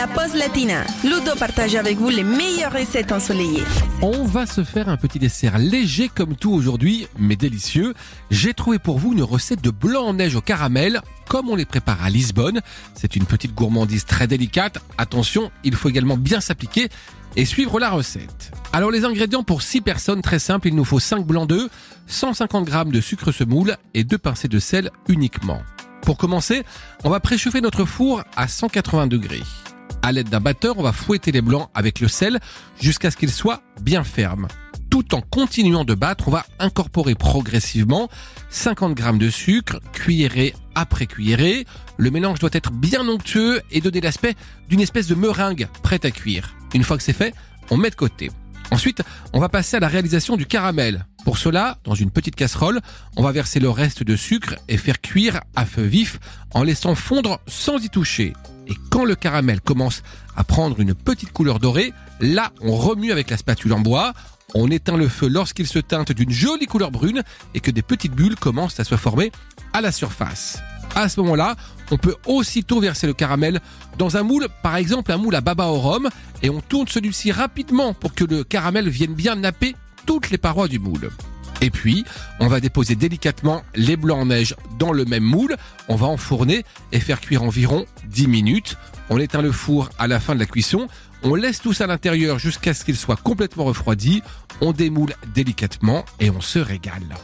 La pause latina. Ludo partage avec vous les meilleures recettes ensoleillées. On va se faire un petit dessert léger comme tout aujourd'hui, mais délicieux. J'ai trouvé pour vous une recette de blanc en neige au caramel, comme on les prépare à Lisbonne. C'est une petite gourmandise très délicate. Attention, il faut également bien s'appliquer et suivre la recette. Alors les ingrédients pour 6 personnes, très simple, il nous faut 5 blancs d'œufs, 150 g de sucre semoule et 2 pincées de sel uniquement. Pour commencer, on va préchauffer notre four à 180 degrés. À l'aide d'un batteur, on va fouetter les blancs avec le sel jusqu'à ce qu'ils soient bien fermes. Tout en continuant de battre, on va incorporer progressivement 50 g de sucre, cuillerée après cuillerée. Le mélange doit être bien onctueux et donner l'aspect d'une espèce de meringue prête à cuire. Une fois que c'est fait, on met de côté. Ensuite, on va passer à la réalisation du caramel. Pour cela, dans une petite casserole, on va verser le reste de sucre et faire cuire à feu vif en laissant fondre sans y toucher. Et quand le caramel commence à prendre une petite couleur dorée, là, on remue avec la spatule en bois. On éteint le feu lorsqu'il se teinte d'une jolie couleur brune et que des petites bulles commencent à se former à la surface. À ce moment-là, on peut aussitôt verser le caramel dans un moule, par exemple un moule à baba au rhum, et on tourne celui-ci rapidement pour que le caramel vienne bien napper toutes les parois du moule. Et puis, on va déposer délicatement les blancs en neige dans le même moule. On va enfourner et faire cuire environ 10 minutes. On éteint le four à la fin de la cuisson. On laisse tout ça à l'intérieur jusqu'à ce qu'il soit complètement refroidi. On démoule délicatement et on se régale.